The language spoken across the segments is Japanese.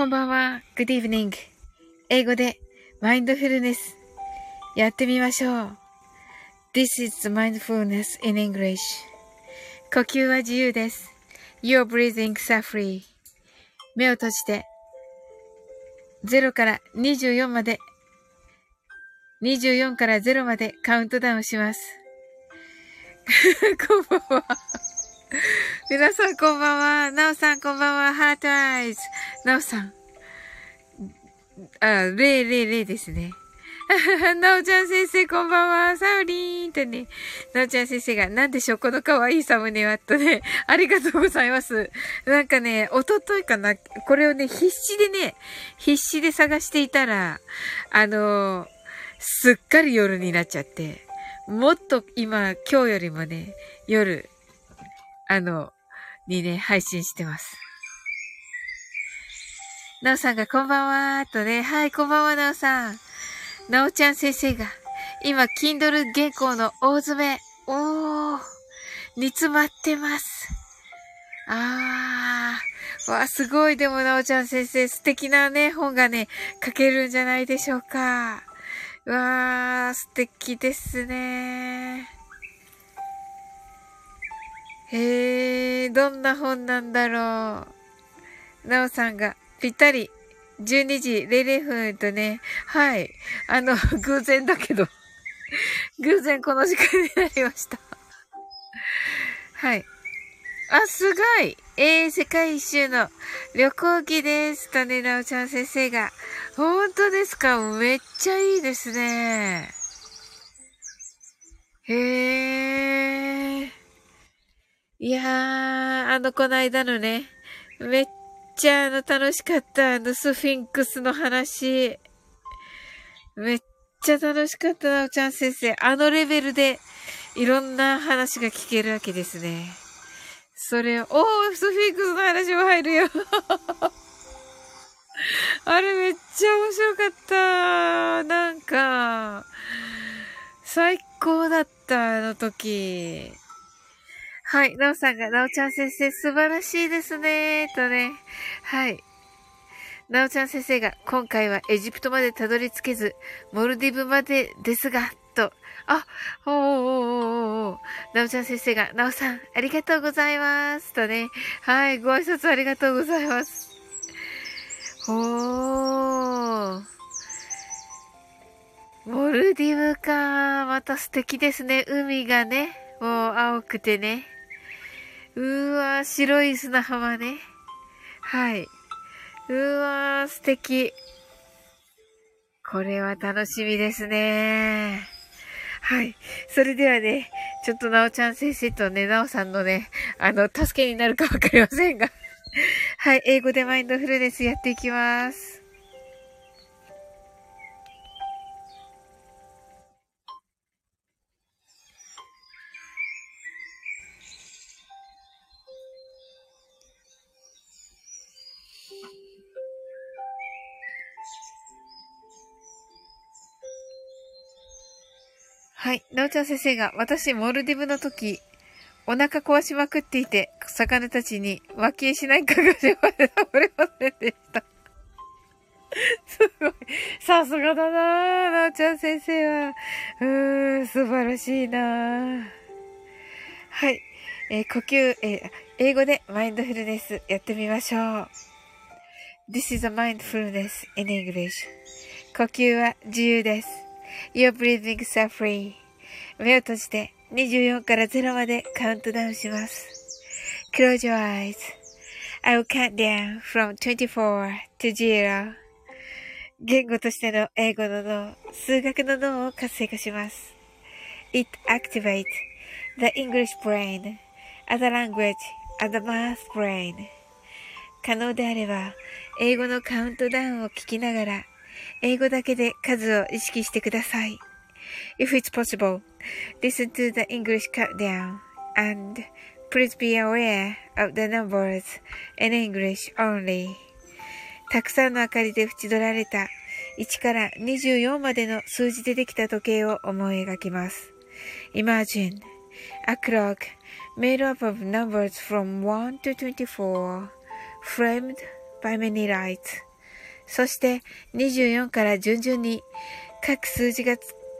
こんばんは。Good evening. 英語でマインドフルネスやってみましょう。This is mindfulness in English. 呼吸は自由です。You're breathing are free. 目を閉じて0から24まで24から0までカウントダウンします。こんばんは。皆さんこんばんは。なおさんこんばんは。ハートアイズ。なおさん。あ、000ですね。なおちゃん先生こんばんは。サウリーンとね。なおちゃん先生が、なんでしょう？この可愛いサムネはとね。ありがとうございます。なんかね、おとといかな。これをね、必死でね、必死で探していたら、あのー、すっかり夜になっちゃって。もっと今、今日よりもね、夜、あの、にね、配信してます。なおさんがこんばんはーとね、はい、こんばんは、なおさん。なおちゃん先生が、今、Kindle 原稿の大詰め、おー、煮詰まってます。あー、わ、すごい、でもなおちゃん先生、素敵なね、本がね、書けるんじゃないでしょうか。わー、素敵ですね。へー、どんな本なんだろう。なおさんがぴったり12時00分とね、はい。あの、偶然だけど、偶然この時間になりました。はい。あ、すごいえー、世界一周の旅行記です。とね、なおちゃん先生が。本当ですか？めっちゃいいですね。へー。いやー、あの、こないだのね、めっちゃあの、楽しかった。あの、スフィンクスの話。めっちゃ楽しかったな、おちゃん先生。あのレベルで、いろんな話が聞けるわけですね。それを、おー、スフィンクスの話も入るよ。あれめっちゃ面白かった。なんか、最高だった、あの時。はい。なおさんが、なおちゃん先生素晴らしいですね。とね。はい。なおちゃん先生が、今回はエジプトまでたどり着けず、モルディブまでですが、と。あ、おーおーおーおーなおちゃん先生が、なおさん、ありがとうございます。とね。はい。ご挨拶ありがとうございます。おー。モルディブか。また素敵ですね。海がね。もう青くてね。うーわ、白い砂浜ね。はい。うわー、素敵。これは楽しみですね。はい。それではね、ちょっとなおちゃん先生とね、なおさんのね、あの、助けになるかわかりませんが。はい。英語でマインドフルネスやっていきます。はい。なおちゃん先生が、私、モルディブの時、お腹壊しまくっていて、魚たちに脇絵しないかがしまで食べれませんでした。すごい。さすがだななおちゃん先生は。うーん、素晴らしいなはい。えー、呼吸、えー、英語でマインドフルネスやってみましょう。This is a mindfulness in English. 呼吸は自由です。You're breathing are free. 目を閉じて24から0までカウントダウンします。Close your eyes. I will count down from 24 to 0. 言語としての英語の脳、数学の脳を活性化します。It activates the English brain, as a language, as a math brain. 可能であれば、英語のカウントダウンを聞きながら、英語だけで数を意識してください。If it's possible, listen to the English countdown and please be aware of the numbers in English only. たくさんの明かりで縁取られた1から24までの数字でできた時計を思い描きます。Imagine a clock made up of numbers from 1 to 24 framed by many lights. そして24から順々に各数字が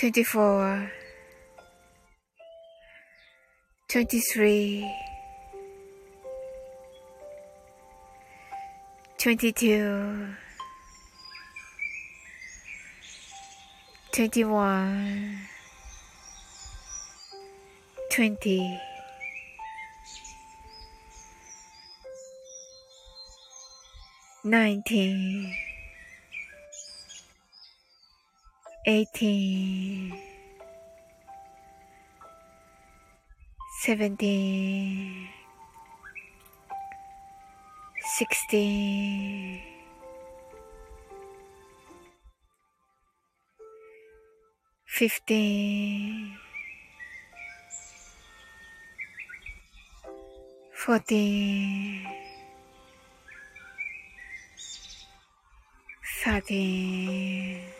24 23 22 21 20 19 18 17 16 15 14 13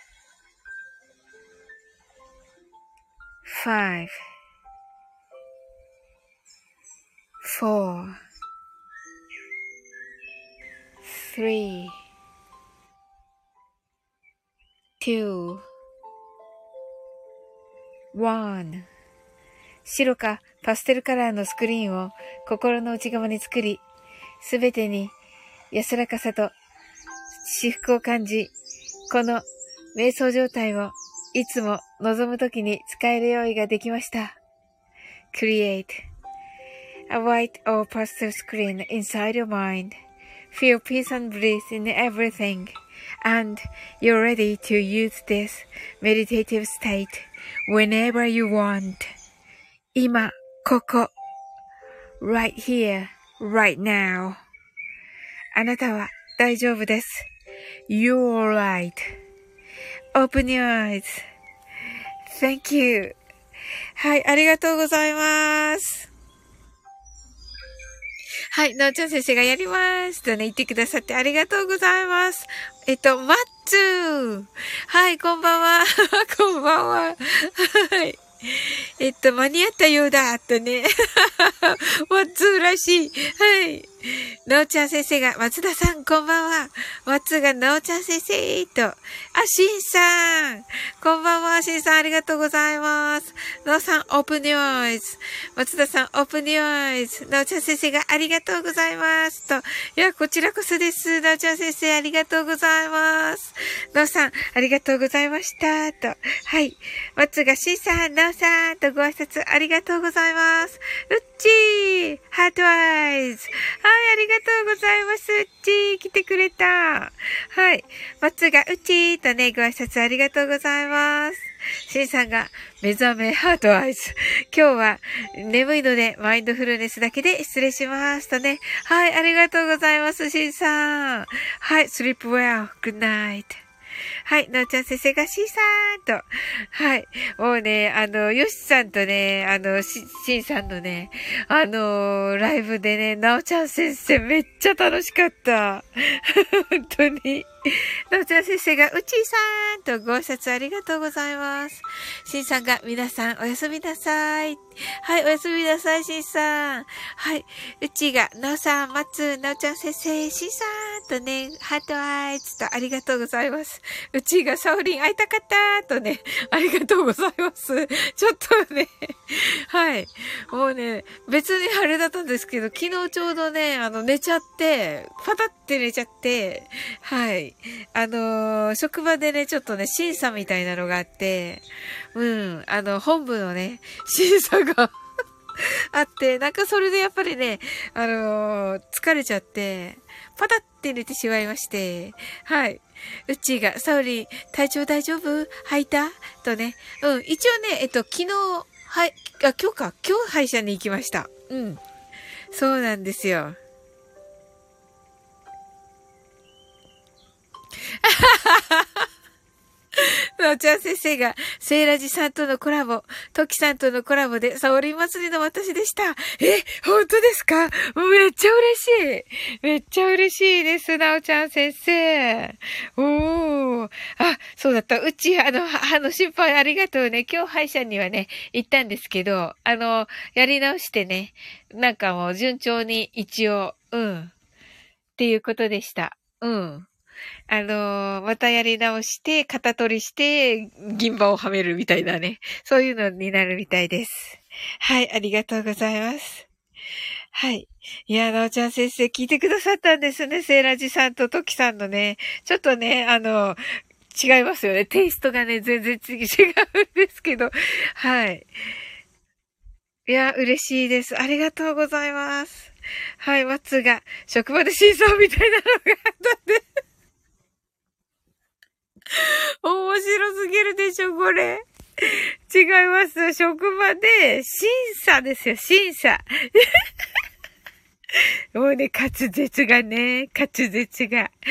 5 4 3 2 1白かパステルカラーのスクリーンを心の内側に作り、すべてに安らかさと至福を感じ、この瞑想状態をいつも望むときに使える用意ができました。Create a white or pastel screen inside your mind. Feel peace and bliss in everything. And you're ready to use this meditative state whenever you want. 今、ここ。right here, right now. あなたは大丈夫です。You're Open your eyes.Thank you. はい、ありがとうございます。はい、なおちゃん先生がやりますとね、言ってくださってありがとうございます。えっと、マッツーはい、こんばんは。こんばんは。はい。えっと、間に合ったようだ、とね。ワッツーらしい。はい。なおちゃん先生が、松田さん、こんばんは。ワッツー、ちゃん先生、と。あ、しんさん。こんばんは、しんさん、ありがとうございます。なおさん、オープンニューイズ。松田さん、オープンニューイズ。なおちゃん先生が、ありがとうございます。と。いや、こちらこそです。なおちゃん先生、ありがとうございます。なおさん、ありがとうございました。と。はい。ワッツーが、しんさん、なおさん、とご挨拶ありがとうございます。うっちーハートアイズはい、ありがとうございます。うちー来てくれた。はい。松がうちーとね、ご挨拶ありがとうございます。シンさんが目覚めハートアイズ。今日は眠いのでマインドフルネスだけで失礼しますとね。はい、ありがとうございます、シンさん。はい、sleep well. Good night. はい、なおちゃん先生がシーさーんと。はい。もうね、あの、ヨシさんとね、あの、し、しんさんのね、あの、ライブでね、なおちゃん先生めっちゃ楽しかった。本当に。なおちゃん先生が、うちーさんとご挨拶ありがとうございます。しんさんが、皆さんおやすみなさい。はい、おやすみなさい、しんさん。はい、うちが、なおさん、まつ、なおちゃん先生、しんさんとね、ハートアイズとありがとうございます。うちがサオリン会いたかったとね、ありがとうございます。ちょっとね、はい。もうね、別にあれだったんですけど、昨日ちょうどね、あの、寝ちゃって、パタって寝ちゃって、はい。あのー、職場でね、ちょっとね、審査みたいなのがあって、うん、あの、本部のね、審査が あって、なんかそれでやっぱりね、あのー、疲れちゃって、パタって寝てしまいまして、はい。うちが、サウリ、体調大丈夫？吐いた？とね。うん、一応ね、えっと、昨日、はい、あ、今日か、今日歯医者に行きました。うん。そうなんですよ。のちゃん先生が、セイラジさんとのコラボ、トキさんとのコラボで、サオリン祭りの私でした。え、本当ですか？めっちゃ嬉しい。めっちゃ嬉しいです、なおちゃん先生。おー。あ、そうだった。うち、あの、あの、心配ありがとうね。今日歯医者にはね、行ったんですけど、あの、やり直してね、なんかもう順調に一応、うん。っていうことでした。うん。あのー、またやり直して、型取りして、銀歯をはめるみたいなね。そういうのになるみたいです。はい、ありがとうございます。はい。いや、なおちゃん先生聞いてくださったんですね。セーラジさんとトキさんのね。ちょっとね、あの、違いますよね。テイストがね、全然違うんですけど。はい。いや、嬉しいです。ありがとうございます。はい、松が、職場で真相みたいなのがあったんで。面白すぎるでしょ、これ。違います。職場で、審査ですよ、審査。もうね、滑舌がね、滑舌が。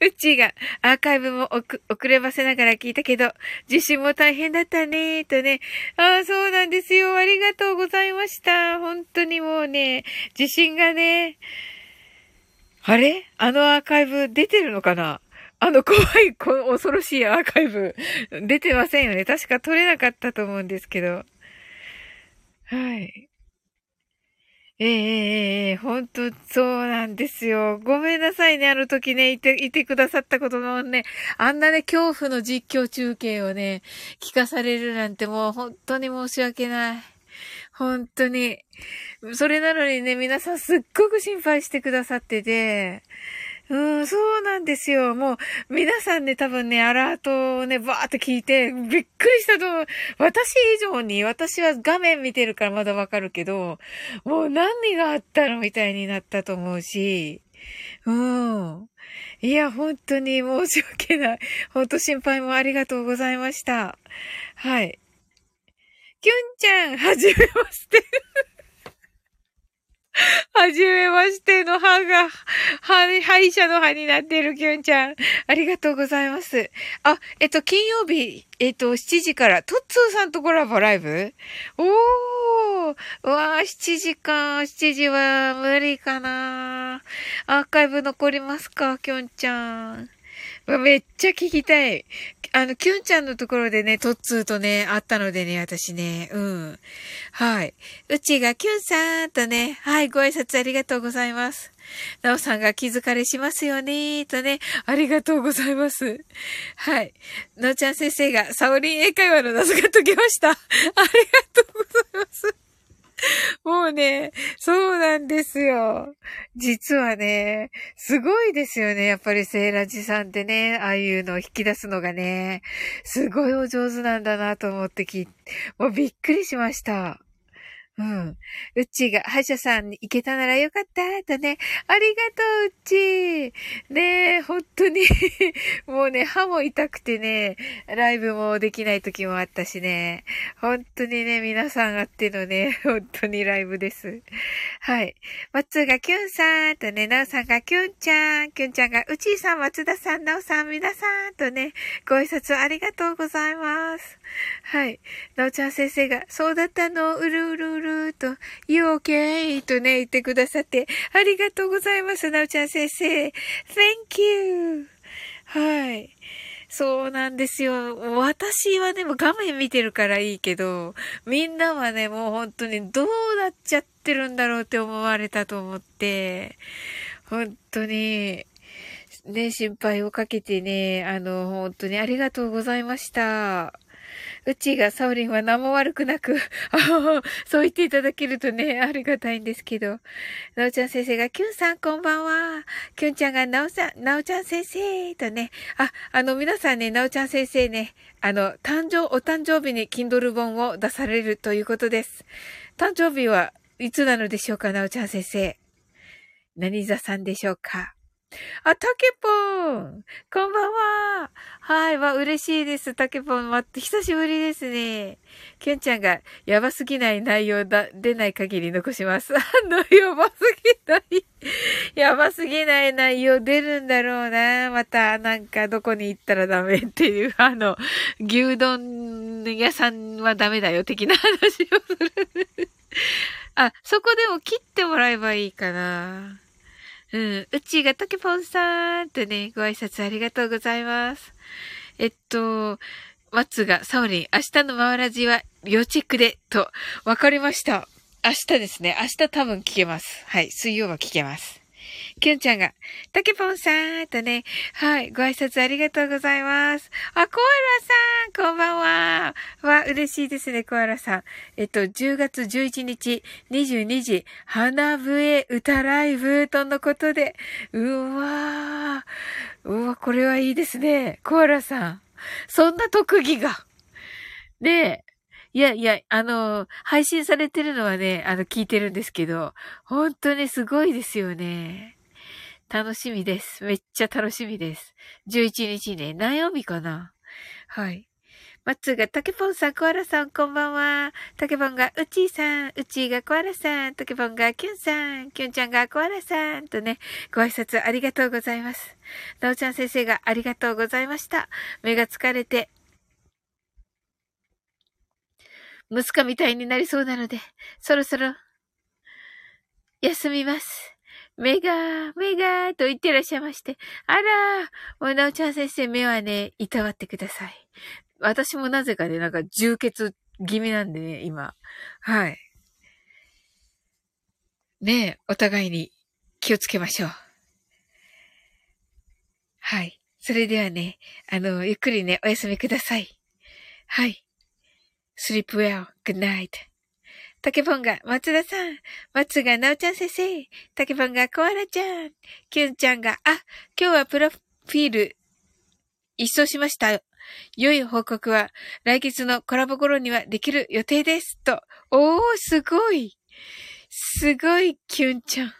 うちがアーカイブも遅ればせながら聞いたけど、受信も大変だったね、とね。ああ、そうなんですよ。ありがとうございました。本当にもうね、受信がね、あれ？あのアーカイブ出てるのかな？あの怖い、恐ろしいアーカイブ、出てませんよね。確か撮れなかったと思うんですけど。はい。ええええ本当そうなんですよ。ごめんなさいね、あの時ね、いて、いてくださったことのね、あんなね、恐怖の実況中継をね、聞かされるなんてもう本当に申し訳ない。本当に。それなのにね、皆さんすっごく心配してくださってて、うん、そうなんですよ。もう、皆さんね、多分ね、アラートをね、バーって聞いて、びっくりしたと思う。私以上に、私は画面見てるからまだわかるけど、もう何があったのみたいになったと思うし、うん。いや、本当に申し訳ない。本当心配もありがとうございました。はい。キュンちゃん、はじめまして。はじめましての歯が、歯、歯医者の歯になってるきゅんちゃん。ありがとうございます。あ、えっと、金曜日、えっと、7時から、トッツーさんとコラボライブ？おーうわー、7時か。7時は無理かな。アーカイブ残りますか、きゅんちゃん。めっちゃ聞きたい。あの、キュンちゃんのところでね、トッツーとね、会ったのでね、私ね、うん。はい。うちがキュンさんとね、はい、ご挨拶ありがとうございます。なおさんが気づかれしますよね、とね、ありがとうございます。はい。なおちゃん先生が、サオリン英会話の謎が解けました。ありがとうございます。もうね、そうなんですよ。実はね、すごいですよね。やっぱりセーラジさんってね、ああいうのを引き出すのがね、すごいお上手なんだなと思ってき、もうびっくりしました。うん。うちが歯医者さんに行けたならよかったとね。ありがとう、うち。ねえ、本当に もうね、歯も痛くてね、ライブもできない時もあったしね。本当にね、皆さんあってのね、本当にライブです。はい。松がキュンさんとね、なおさんがキュンちゃん、キュンちゃんがうちさん、松田さん、なおさん、皆さんとね、ご挨拶ありがとうございます。はい。なおちゃん先生が、そうだったの、うるうるうるると、You okay? とね、言ってくださって、ありがとうございます、なおちゃん先生。Thank you! はい。そうなんですよ。私はね、もう画面見てるからいいけど、みんなはね、もう本当にどうなっちゃってるんだろうって思われたと思って、本当に、ね、心配をかけてね、あの、本当にありがとうございました。うちがサオリンは何も悪くなく、そう言っていただけるとね、ありがたいんですけど。なおちゃん先生が、キュンさんこんばんは。キュンちゃんが、なおさん、なおちゃん先生とね、あ、あの皆さんね、なおちゃん先生ね、あの、誕生、お誕生日に Kindle 本を出されるということです。誕生日はいつなのでしょうか、なおちゃん先生。何座さんでしょうか？あ、たけぽんこんばんははい、わ、嬉しいです。たけぽん、待って、久しぶりですね。きゅんちゃんが、やばすぎない内容だ、出ない限り残します。あの、やばすぎない。やばすぎない内容出るんだろうな。また、なんか、どこに行ったらダメっていう、あの、牛丼屋さんはダメだよ、的な話をする。あ、そこでも切ってもらえばいいかな。うん。うちがたけぽんさんとね、ご挨拶ありがとうございます。えっと、松が、サオリン、明日の回らじは要チェックで、と、わかりました。明日ですね。明日多分聞けます。はい。水曜は聞けます。きゅんちゃんが、たけぽんさんとね、はい、ご挨拶ありがとうございます。あ、コアラさん、こんばんは。わ、嬉しいですね、コアラさん。えっと、10月11日、22時、花笛歌ライブとのことで、うわー、うわ、これはいいですね、コアラさん。そんな特技が。ねえ。いやいや、あの、配信されてるのはね、あの、聞いてるんですけど、本当にすごいですよね。楽しみです。めっちゃ楽しみです。11日ね、何曜日かなはい。マッツーが、タケポンさん、コアラさん、こんばんは。タケポンが、ウチーさん、ウチーがコアラさん、タケポンが、キュンさん、キュンちゃんがコアラさん、とね、ご挨拶ありがとうございます。なおちゃん先生が、ありがとうございました。目が疲れて、息子みたいになりそうなので、そろそろ、休みます。目が、目が、と言ってらっしゃいまして。あら、もうなおちゃん先生、目はね、いたわってください。私もなぜかね、なんか充血気味なんでね、今。はい。ねえ、お互いに気をつけましょう。はい。それではね、あの、ゆっくりね、お休みください。はい。Sleep well, good night. タケポンが松田さん、松がなおちゃん先生、タケポンがコアラちゃん、キュンちゃんが、あ、今日はプロフィール、一掃しました。良い報告は来月のコラボ頃にはできる予定です。と。おー、すごい。すごい、キュンちゃん。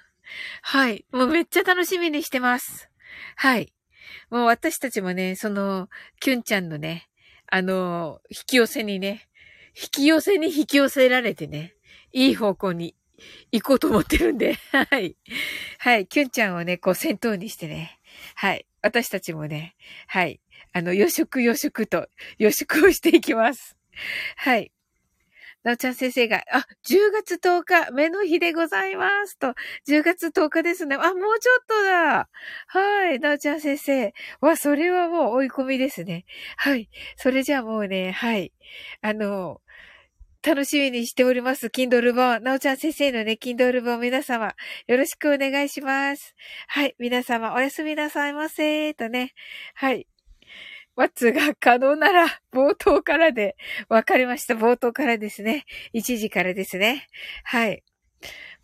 はい。もうめっちゃ楽しみにしてます。はい。もう私たちもね、その、キュンちゃんのね、あの、引き寄せにね、引き寄せに引き寄せられてね、いい方向に行こうと思ってるんで、はい。はい。キュンちゃんをね、こう先頭にしてね、はい。私たちもね、はい。あの、予食予食と予食をしていきます。はい。なおちゃん先生が、あ、10月10日、目の日でございますと、10月10日ですね。あ、もうちょっとだ。はい、なおちゃん先生。わ、それはもう追い込みですね。はい。それじゃあもうね、はい。あの、楽しみにしております。Kindle 本。なおちゃん先生のね、Kindle 本皆様、よろしくお願いします。はい。皆様、おやすみなさいませ。とね。はい。ワッツが可能なら、冒頭からで、わかりました。冒頭からですね。1時からですね。はい。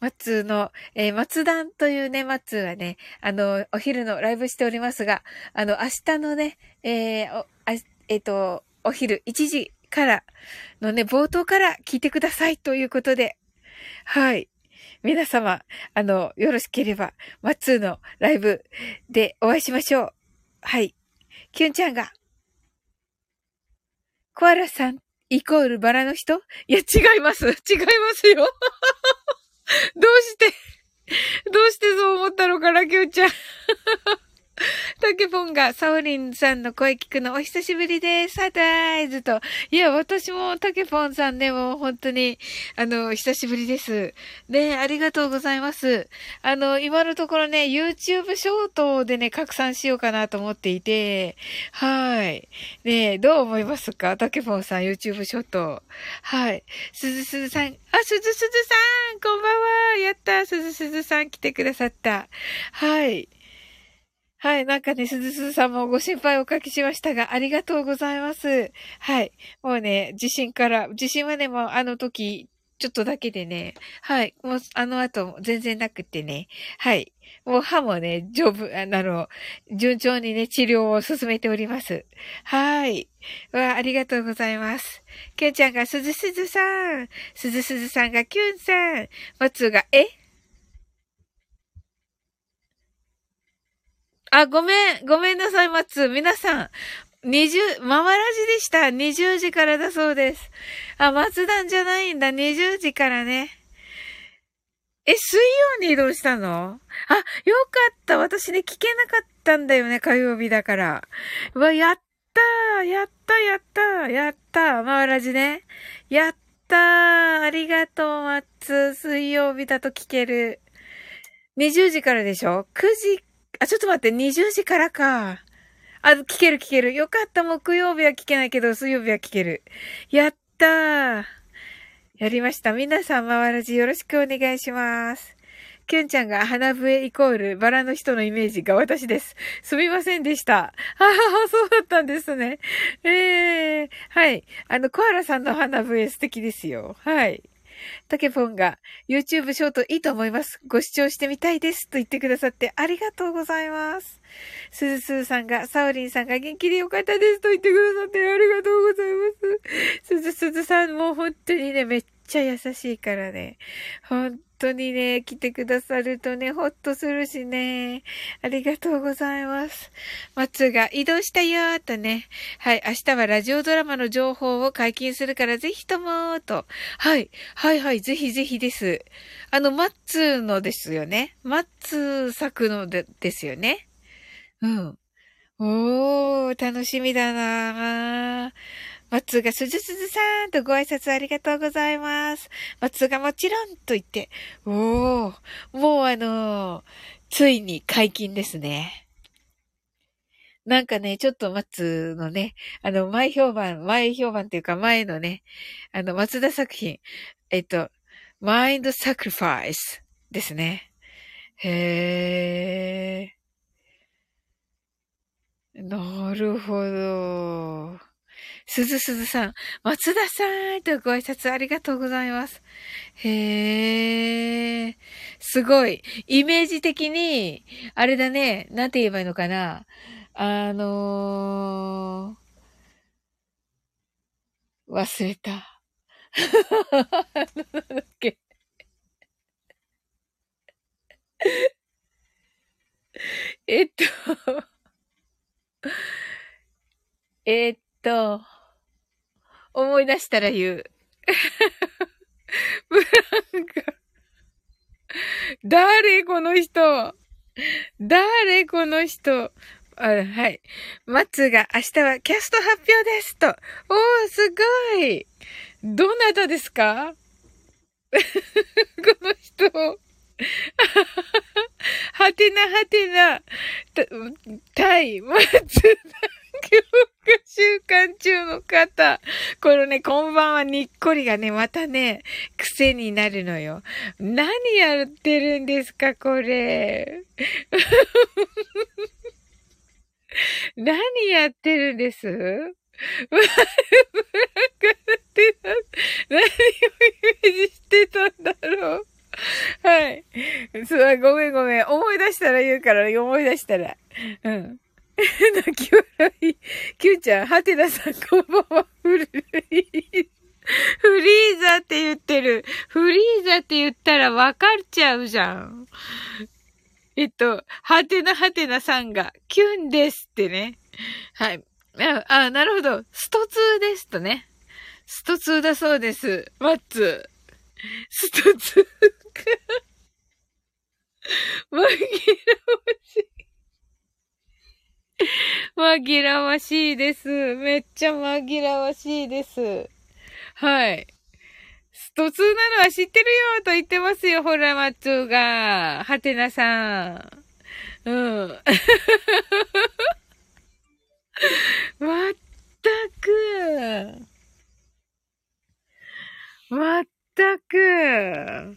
松の、えー、松段というね、松はね、あの、お昼のライブしておりますが、あの、明日のね、えー、あえっ、ー、と、お昼1時からのね、冒頭から聞いてくださいということで、はい。皆様、あの、よろしければ、マッツーのライブでお会いしましょう。はい。キュンちゃんが、コアラさん、イコールバラの人？いや、違います。違いますよ。どうして、どうしてそう思ったのかな、キュンちゃん。タケポンが、サオリンさんの声聞くのお久しぶりです。サタイズと。いや、私もタケポンさんね、もう本当に、あの、久しぶりです。ね、ありがとうございます。あの、今のところね、YouTube ショートでね、拡散しようかなと思っていて、はい。ねどう思いますか？タケポンさん、YouTube ショート。はい。すずすずさん、あ、すずすずさんこんばんはやったすずすずさん来てくださった。はい。はい。なんかね、すずすずさんもご心配おかけしましたが、ありがとうございます。はい。もうね、地震から、地震はね、もうあの時、ちょっとだけでね、はい。もう、あの後、全然なくってね、はい。もう歯もね、丈夫、あの、順調にね、治療を進めております。はい。わあ、りがとうございます。きゅんちゃんがすずすずさん、すずすずさんがきゅんさん、まつが、え？あ、ごめん、ごめんなさい、松。皆さん、二十、ママラジでした。二十時からだそうです。あ、松段じゃないんだ。二十時からね。え、水曜に移動したの？あ、よかった。私ね、聞けなかったんだよね。火曜日だから。うわ、やったーやったやったやったママラジね。やったーありがとう、松。水曜日だと聞ける。20時からでしょ ?9 時あ、ちょっと待って、20時からか。あ、聞ける聞ける。よかった、木曜日は聞けないけど、水曜日は聞ける。やったー。やりました。皆さん、回らじよろしくお願いします。キュンちゃんが花笛イコールバラの人のイメージが私です。すみませんでした。ははそうだったんですね。ええー、はい。あの、コアラさんの花笛素敵ですよ。はい。タケポンが YouTube ショートいいと思います。ご視聴してみたいですと言ってくださってありがとうございます。すずすーさんが、サオリンさんが元気でよかったですと言ってくださってありがとうございます。すずすずさんも本当にね、めっっちゃ優しいからね。本当にね、来てくださるとね、ほっとするしね。ありがとうございます。松が移動したよーとね。はい、明日はラジオドラマの情報を解禁するからぜひともーと。はい、はいはい、ぜひぜひです。あの、マッツのですよね。マッツ作のでですよね。うん。おー、楽しみだなー。松がすずすずさんとご挨拶ありがとうございます。松がもちろんと言って、おー、もうあのー、ついに解禁ですね。なんかね、ちょっと松のね、あの、前評判、前評判っていうか前のね、あの、松田作品、えっと、マインドサクリファイスですね。へー。なるほど。すずすずさん、松田さんとご挨拶ありがとうございます。へえ、すごい。イメージ的に、あれだね、なんて言えばいいのかな。あのー、忘れた。なんだっけ。えっと、えっと、思い出したら言う。ブランカ。誰この人？誰この人？あはい。松が明日はキャスト発表ですと。おー、すごいどなたですか？この人。はてなはてな、た、たい、松間中の方。このね、こんばんはにっこりがね、またね、癖になるのよ。何やってるんですか、これ。何やってるんです？何をイメージしてたんだろうはい。そう、ごめんごめん。思い出したら言うから、思い出したら。うん。泣き笑い。キューちゃん、ハテナさん、こんばんは。フリー、フリーザって言ってる。フリーザって言ったらわかっちゃうじゃん。えっと、ハテナハテナさんが、キュンですってね。はい。あ、あなるほど。スト2ですとね。スト2だそうです。マッツ。スト2か。紛らわしい。紛らわしいです。めっちゃ紛らわしいです。はい。スト2なのは知ってるよと言ってますよ、ほら、マッチョが。はてなさん。うん。まったく。まったく。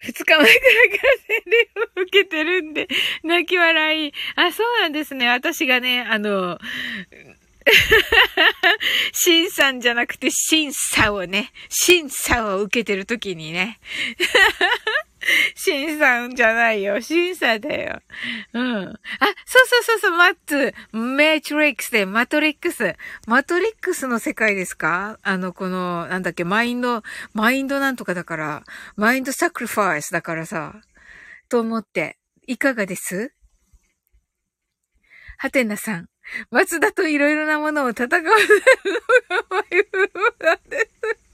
二日前くらいから洗礼を受けてるんで、泣き笑い。あ、そうなんですね。私がね、あの、審査じゃなくて審査をね、審査を受けてるときにね。審査じゃないよ。審査だよ。うん。あ、そうそうそうそう、マッツ。メトリックスで、マトリックス。マトリックスの世界ですか？あの、この、なんだっけ、マインド、マインドなんとかだから、マインドサクリファイスだからさ、と思って。いかがです？はてなさん。松田といろいろなものを戦わせるのがマイブームなんです。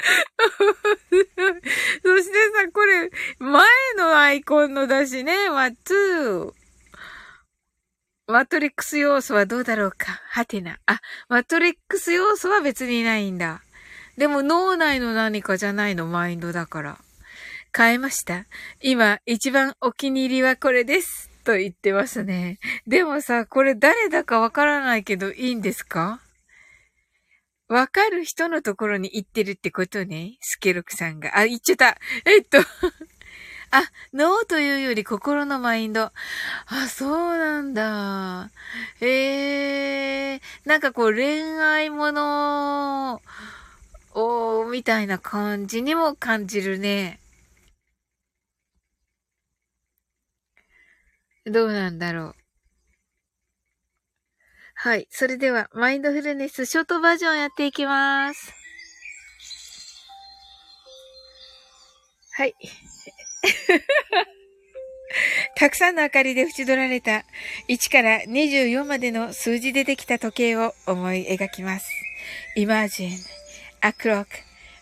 そしてさ、これ、前のアイコンのだしね、マッツー。マトリックス要素はどうだろうかはてな。あ、マトリックス要素は別にないんだ。でも脳内の何かじゃないの、マインドだから。変えました。今、一番お気に入りはこれです。と言ってますね。でもさ、これ誰だかわからないけどいいんですか？わかる人のところに行ってるってことね。スケロクさんが。あ、言っちゃった。えっと あ、脳というより心のマインド。あ、そうなんだ。ええー、なんかこう恋愛ものを、みたいな感じにも感じるね。どうなんだろう。はい。それでは、マインドフルネスショートバージョンやっていきます。はい。たくさんの明かりで縁取られた1から24までの数字でできた時計を思い描きます。Imagine a clock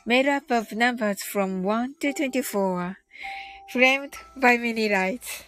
made up of numbers from 1 to 24 framed by many lights.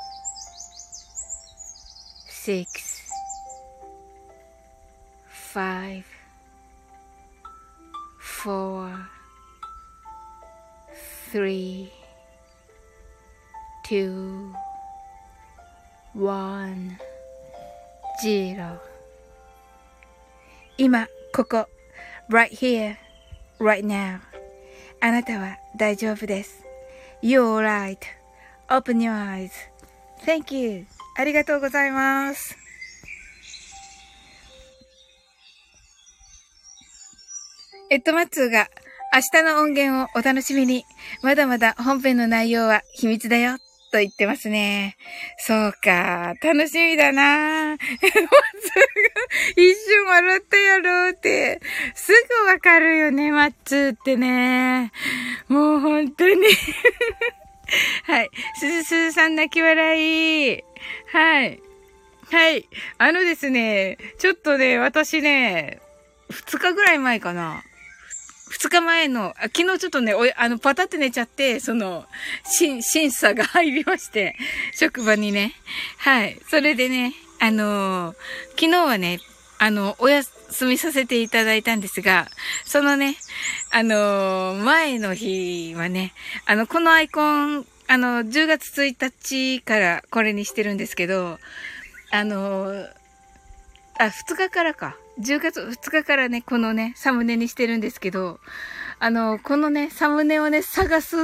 six, five, four, three, two, one, zero 今、ここ、right here, right now あなたは大丈夫です。You're right.Open your eyes.Thank you. ありがとうございます。エッドマッツーが明日の音源をお楽しみに。まだまだ本編の内容は秘密だよ。と言ってますね。そうか。楽しみだな 一瞬笑ってやろうって。すぐわかるよね、マッツーってね。もう本当に はい。すずすずさん泣き笑い。はい。はい。あのですね、ちょっとね、私ね、二日ぐらい前かな。二日前の、昨日ちょっとね、おあの、パタって寝ちゃって、その、審、審査が入りまして、職場にね。はい。それでね、あのー、昨日はね、あの、お休みさせていただいたんですが、そのね、あの、前の日はね、あの、このアイコン、あの、10月1日からこれにしてるんですけど、あの、あ、2日からか。10月2日からね、このね、サムネにしてるんですけど、あの、このね、サムネをね、探す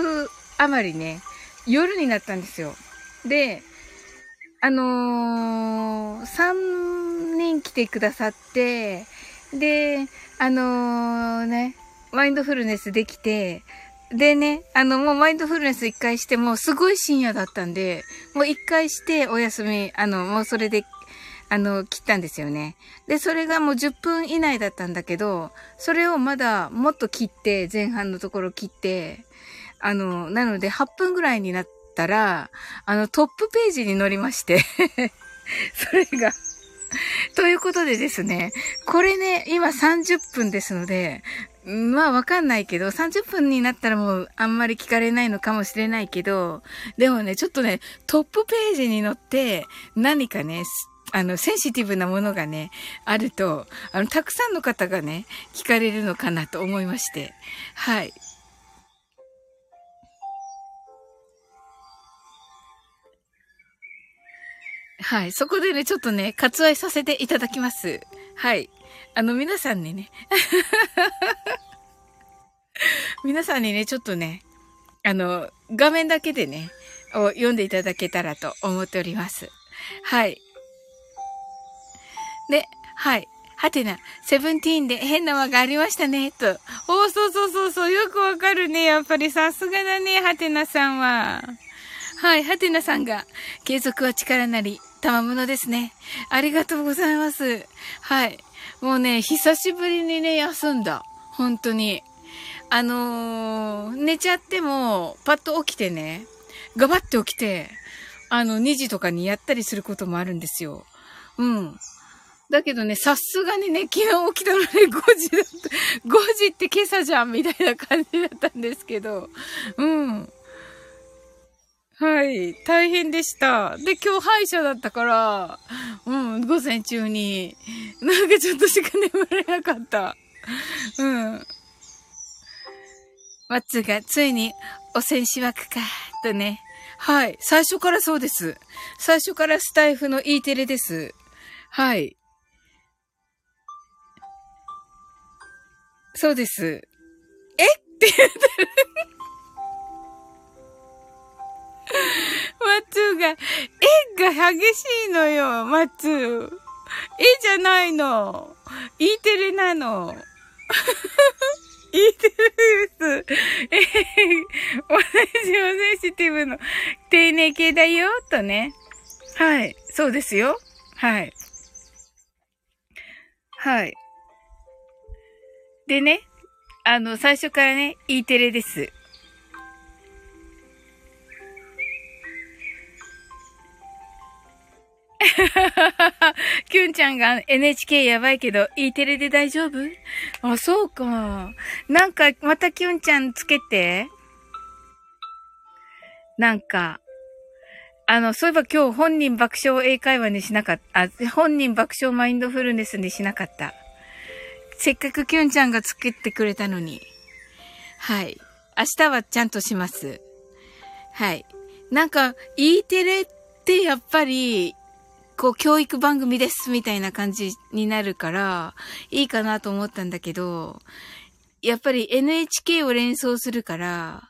あまりね、夜になったんですよ。で、あのー、3人来てくださって、で、あのー、ね、マインドフルネスできて、でね、あの、もうマインドフルネス一回してもう、すごい深夜だったんで、もう一回してお休み、あの、もうそれであの、切ったんですよね。で、それがもう10分以内だったんだけど、それをまだもっと切って、前半のところ切って、あの、なので8分ぐらいになったら、あの、トップページに載りまして それがということでですね、これね、今30分ですので、まあわかんないけど、30分になったらもうあんまり聞かれないのかもしれないけど、でもね、ちょっとね、トップページに載って何かね、あの、センシティブなものがね、あると、あの、たくさんの方がね、聞かれるのかなと思いまして。はい。はい。そこでね、ちょっとね、割愛させていただきます。はい。あの、皆さんにね、皆さんにね、ちょっとね、あの、画面だけでね、を読んでいただけたらと思っております。はい。で、はい。はてな、セブンティーンで変な輪がありましたね、と。おそうそうそうそう、よくわかるね。やっぱりさすがだね、はてなさんは。はい、はてなさんが、継続は力なり、たまものですね。ありがとうございます。はい。もうね、久しぶりにね、休んだ。本当に。あのー、寝ちゃっても、パッと起きてね、ガバって起きて、あの、2時とかにやったりすることもあるんですよ。うん。だけどね、さすがにね、昨日起きたのね、5時だった。5時って今朝じゃんみたいな感じだったんですけど。うん。はい。大変でした。で、今日歯医者だったから、うん、午前中に、なんかちょっとしか眠れなかった。うん。マッツがついに汚染し枠か、とね。はい。最初からそうです。最初からスタイフの E テレです。はい。そうです。え？って言ってる。マッツーが、えが激しいのよ、マッツー。えじゃないの。E テレなの。E テレです。え同じオセンシティブの丁寧系だよ、とね。はい。そうですよ。はい。はい。でね、あの、最初からね、E テレです。キュンちゃんが NHK やばいけど、E テレで大丈夫？あ、そうか。なんか、またキュンちゃんつけて。なんか、あの、そういえば今日本人爆笑英会話にしなかった、あ、本人爆笑マインドフルネスにしなかった。せっかくキュンちゃんが作ってくれたのに。はい。明日はちゃんとします。はい。なんか、E テレってやっぱり、こう、教育番組ですみたいな感じになるから、いいかなと思ったんだけど、やっぱり NHK を連想するから、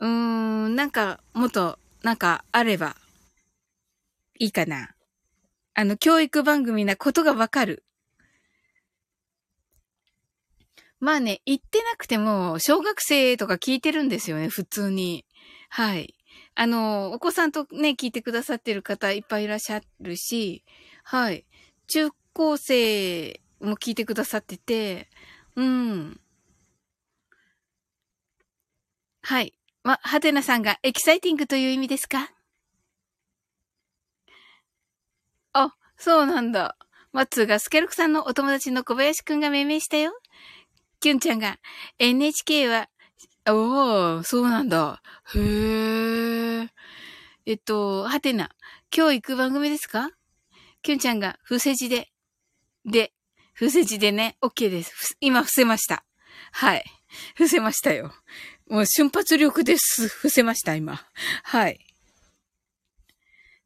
うーん、なんか、もっと、なんか、あれば、いいかな。あの、教育番組なことがわかる。まあね、行ってなくても、小学生とか聞いてるんですよね、普通に。はい。あの、お子さんとね、聞いてくださってる方いっぱいいらっしゃるし、はい。中高生も聞いてくださってて、うん。はい。ま、はてなさんがエキサイティングという意味ですか？あ、そうなんだ。マッツーがスケルクさんのお友達の小林くんが命名したよ。キュンちゃんが NHK は、おー、そうなんだ。へー。えっと、はてな、今日行く番組ですか？キュンちゃんが伏せ字で、で、伏せ字でね、OK です。今伏せました。はい。伏せましたよ。もう瞬発力です。伏せました、今。はい。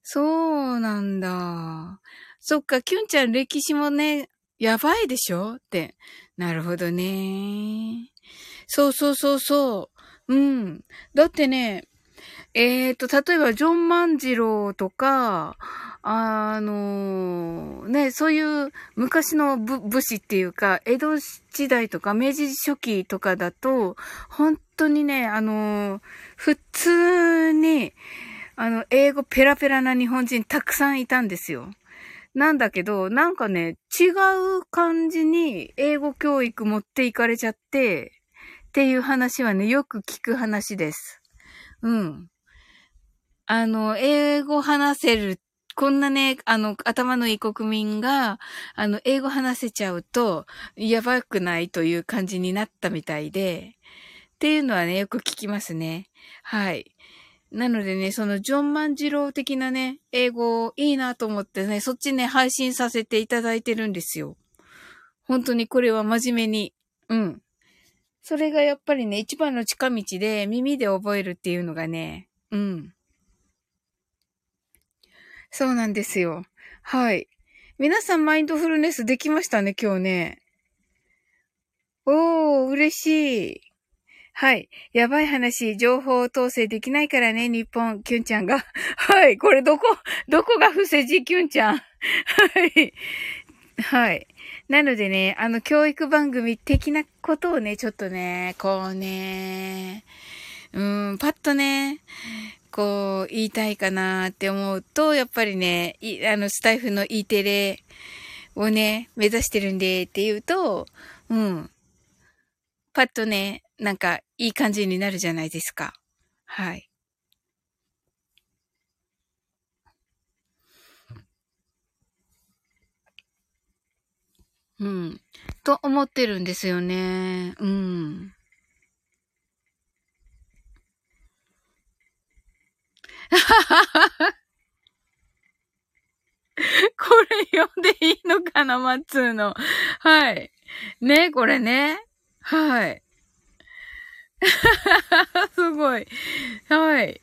そうなんだ。そっか、キュンちゃん歴史もね、やばいでしょ？って。なるほどね。そうそうそうそう。うん。だってね、えっ、ー、と、例えば、ジョン万次郎とか、あのー、ね、そういう昔の武士っていうか、江戸時代とか明治初期とかだと、本当にね、あのー、普通に、あの、英語ペラペラな日本人たくさんいたんですよ。なんだけど、なんかね、違う感じに英語教育持っていかれちゃって、っていう話はね、よく聞く話です。うん。あの、英語話せる、こんなね、あの、頭のいい国民が、あの、英語話せちゃうと、やばくないという感じになったみたいで、っていうのはね、よく聞きますね。はい。なのでね、そのジョン万次郎的なね、英語いいなと思ってね、そっちね、配信させていただいてるんですよ。本当にこれは真面目に。うん。それがやっぱりね、一番の近道で耳で覚えるっていうのがね、うん。そうなんですよ。はい。皆さんマインドフルネスできましたね、今日ね。おー、嬉しい。はい。やばい話、情報統制できないからね、日本、キュンちゃんが。はい。これどこ、どこが不正じ、キュンちゃん。はい。はい。なのでね、あの、教育番組的なことをね、ちょっとね、こうね、うん、パッとね、こう、言いたいかなって思うと、やっぱりね、あの、スタイフの E テレをね、目指してるんでって言うと、うん。パッとね、なんか、いい感じになるじゃないですか。はい。うん。と思ってるんですよね。うん。これ読んでいいのかな、マッツーの。はい。ね、これね。はい。すごい。はい。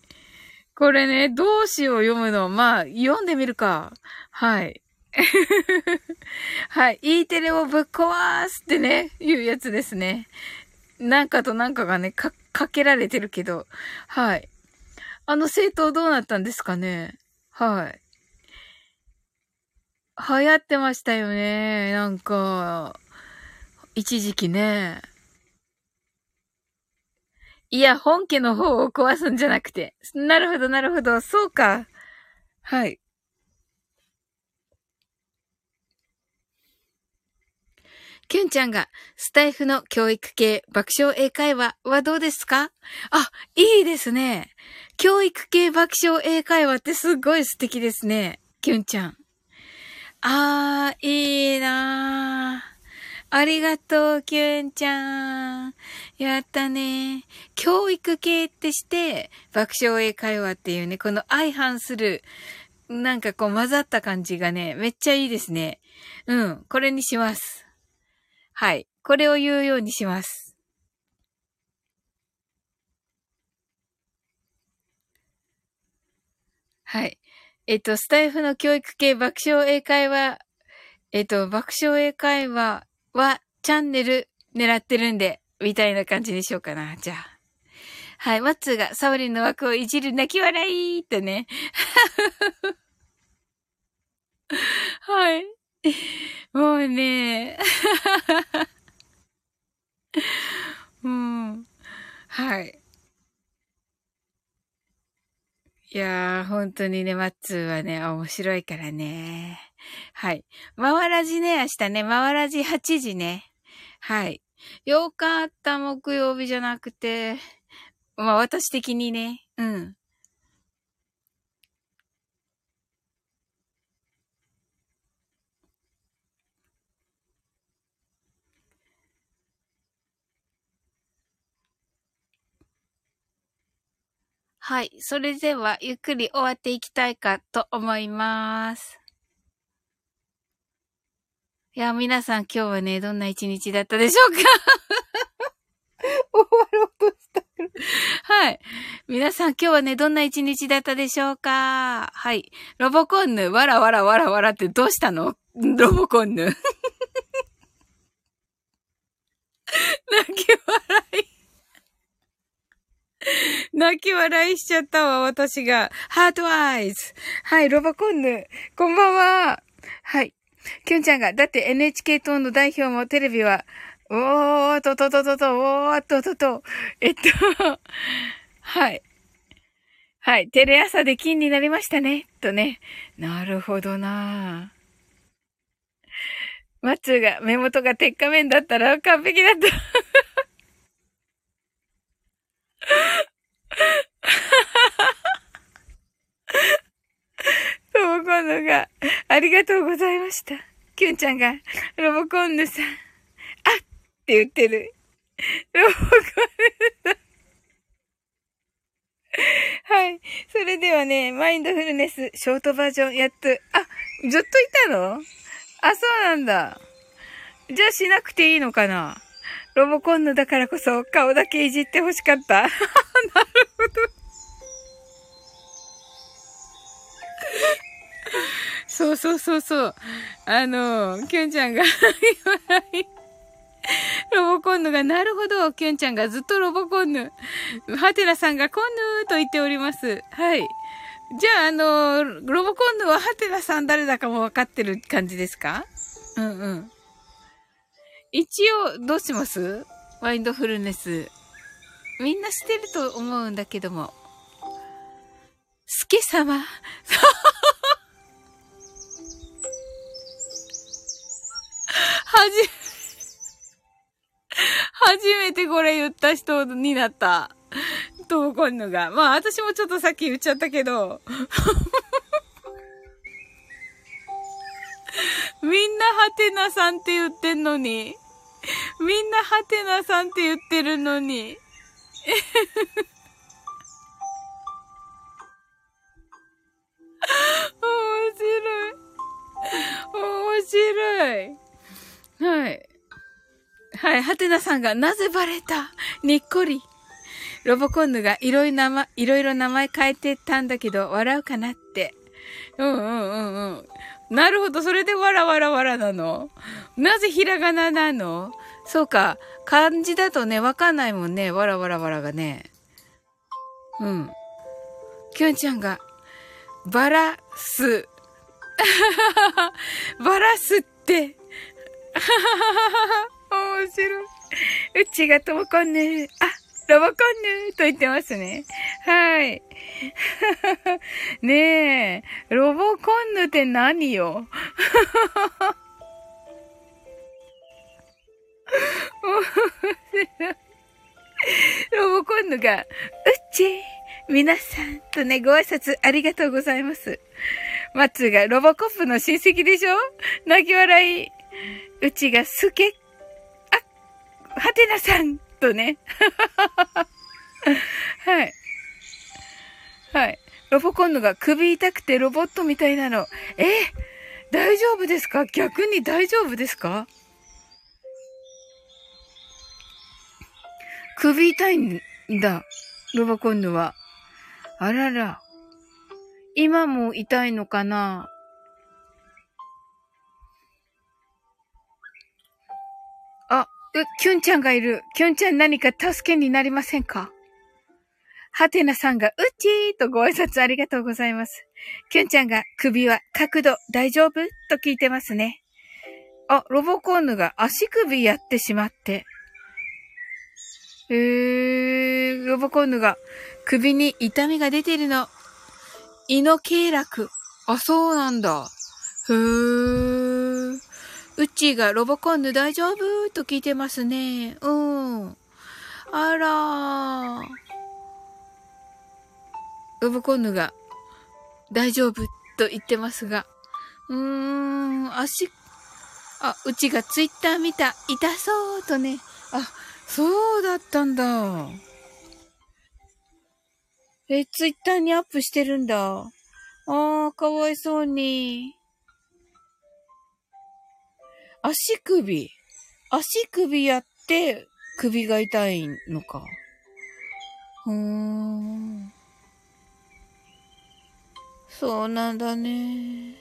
これね、動詞を読むの。まあ、読んでみるか。はい。はい。E テレをぶっ壊すってね、いうやつですね。なんかとなんかがね、か、かけられてるけど。はい。あの政党どうなったんですかねはい。流行ってましたよね。なんか、一時期ね。いや、本家の方を壊すんじゃなくて。なるほど、なるほど。そうか。はい。キュンちゃんが、スタイフの教育系爆笑英会話はどうですか？あ、いいですね。教育系爆笑英会話ってすごい素敵ですね。キュンちゃん。あー、いいなー。ありがとう、キュンちゃん。やったね。教育系ってして、爆笑英会話っていうね、この相反する、なんかこう混ざった感じがね、めっちゃいいですね。うん、これにします。はい。これを言うようにします。はい。えっと、スタイフの教育系爆笑英会話、えっと、爆笑英会話はチャンネル狙ってるんで、みたいな感じにしようかな。じゃあ。はい。マッツーがサオリンの枠をいじる泣き笑いってね。はい。もうね。うん。はい。いやー、本当にね、マッツーはね、面白いからね。はい。回らじね、明日ね、回らじ8時ね。はい。よかった、木曜日じゃなくて。まあ私的にね。うん。はい。それでは、ゆっくり終わっていきたいかと思います。いや、皆さん今日はね、どんな一日だったでしょうか？終わろうとしたはい。皆さん今日はね、どんな一日だったでしょうか？はい。ロボコンヌ、わらわらわらわらってどうしたの？ロボコンヌ。泣き笑い。泣き笑いしちゃったわ、私が。ハートアイズ。はい、ロバコンヌ。こんばんは。はい。キュンちゃんが、だって NHK 党の代表もテレビは、おーととととと、おーととと。えっと、はい。はい。テレ朝で金になりましたね。とね。なるほどなマッツーが目元が鉄仮面だったら完璧だった。ロボコンヌが、ありがとうございました。キュンちゃんが、ロボコンヌさん、あって言ってる。ロボコンヌさん。はい。それではね、マインドフルネス、ショートバージョンやっと、あ、ずっといたの？あ、そうなんだ。じゃあしなくていいのかな？ロボコンヌだからこそ顔だけいじってほしかった。なるほど。そうそうそうそう。あの、キュンちゃんがロボコンヌが、なるほど、キュンちゃんがずっとロボコンヌ。ハテナさんがコンヌと言っております。はい。じゃあ、あの、ロボコンヌはハテナさん誰だかもわかってる感じですか？うんうん。一応、どうします？マインドフルネス。みんなしてると思うんだけども。スケ様。はじ、初めてこれ言った人になった。とこんのが。まあ私もちょっとさっき言っちゃったけど。みんなハテナさんって言ってんのに。みんなハテナさんって言ってるのに。面白い。面白はい、ハテナさんがなぜバレた？にっこり。ロボコンヌがいろいろ名前、いろいろ名前変えてたんだけど、笑うかなって。うんうんうんうん。なるほど、それでわらわらわらなの？なぜひらがななの？そうか、漢字だとね、わかんないもんね。わらわらわらがね。うん。きゅんちゃんが、バラす。バラすって。面白い。うちがともこんぬ。あ、ロボコンヌと言ってますね。はい。ねえ、ロボコンヌって何よ ロボコンヌが、うち、皆さんとね、ご挨拶ありがとうございます。マッツーがロボコップの親戚でしょ？泣き笑い。うちがすけ、あ、はてなさんとね。はい。はい。ロボコンヌが首痛くてロボットみたいなの。え大丈夫ですか？逆に大丈夫ですか？首痛いんだ。ロボコンヌは。あらら。今も痛いのかな？う、キュンちゃんがいる。キュンちゃん何か助けになりませんか？はてなさんが、うちーとご挨拶ありがとうございます。キュンちゃんが、首は角度大丈夫？と聞いてますね。あ、ロボコンヌが足首やってしまって。えー、ロボコンヌが首に痛みが出てるの。胃の経絡。あ、そうなんだ。へー。うっちーがロボコンヌ大丈夫？と聞いてますね。うん。あらー。ロボコンヌが大丈夫と言ってますが、うーん、足、あ、うちがツイッター見た、痛そうとね。あ、そうだったんだ。え、ツイッターにアップしてるんだ。あー、かわいそうに。足首。足首やって首が痛いのか。うーん。そうなんだね。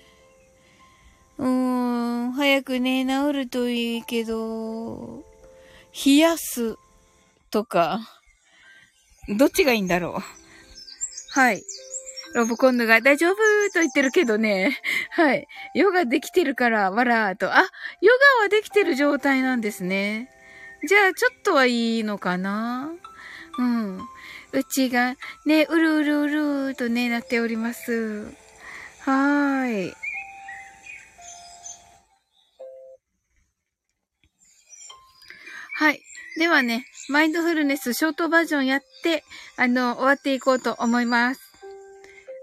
うーん、早くね、治るといいけど、冷やすとか、どっちがいいんだろう。はい。ロボコンヌが大丈夫と言ってるけどね。はい。ヨガできてるから、わらーと。あ、ヨガはできてる状態なんですね。じゃあ、ちょっとはいいのかな？うん。うちが、ね、うるうるうるとね、なっております。はーい。はい。ではね、マインドフルネスショートバージョンやって、あの、終わっていこうと思います。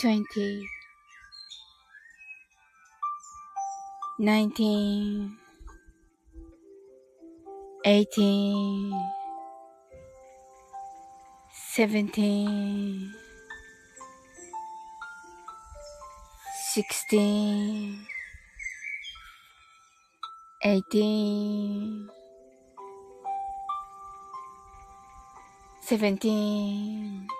20 19 18 17 16 18 17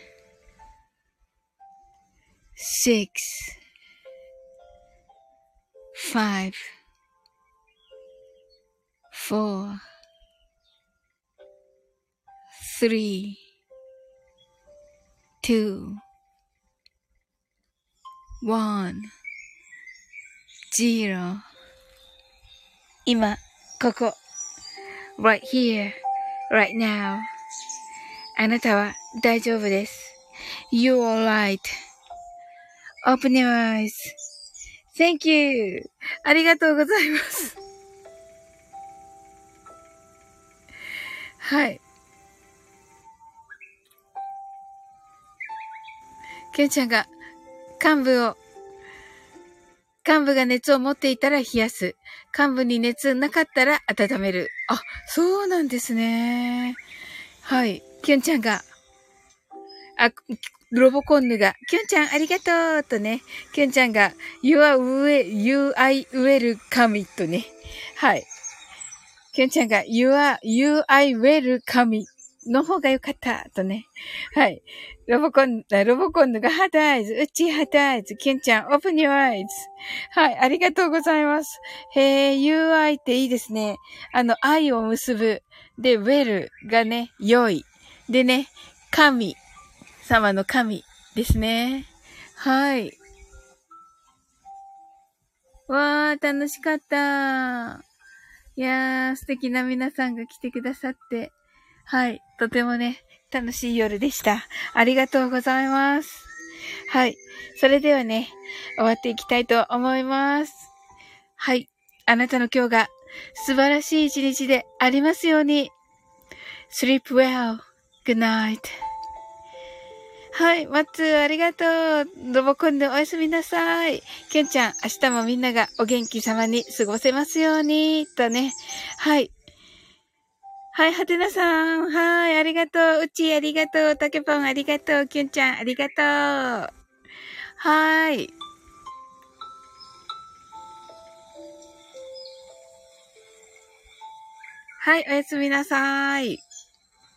6 5 4 3 2 1 0今、ここ。right here, right now. あなたは大丈夫です。You're Open your eyes.Thank you. ありがとうございます。はい。ケンちゃんが幹部を幹部が熱を持っていたら冷やす。幹部に熱なかったら温める。あ、そうなんですね。はい。キュンちゃんが、あ、ロボコンヌが、キュンちゃんありがとうとね、キュンちゃんが、you are well, you I well come とね。はい。キュンちゃんが、you are, you I welcome の方が良かったとね。はい。ロボコン、ロボコンヌがハートアイズ、うちハートアイズ、キュンちゃん、オープニューアイズ。はい、ありがとうございます。へえ、UI っていいですね。あの、愛を結ぶ。で、ウェルがね、良い。でね、神様の神ですね。はい。わー、楽しかった。いやー、素敵な皆さんが来てくださって。はい。とてもね、楽しい夜でした。ありがとうございます。はい。それではね、終わっていきたいと思います。はい。あなたの今日が素晴らしい一日でありますように。sleep well. good night. はい、マッツー、ありがとう。どぼこんでおやすみなさい。きゅんちゃん、明日もみんながお元気様に過ごせますように。とね。はい。はい、はてなさん。はい、ありがとう。うち、ありがとう。たけぽん、ありがとう。きゅんちゃん、ありがとう。はい。はい、おやすみなさい。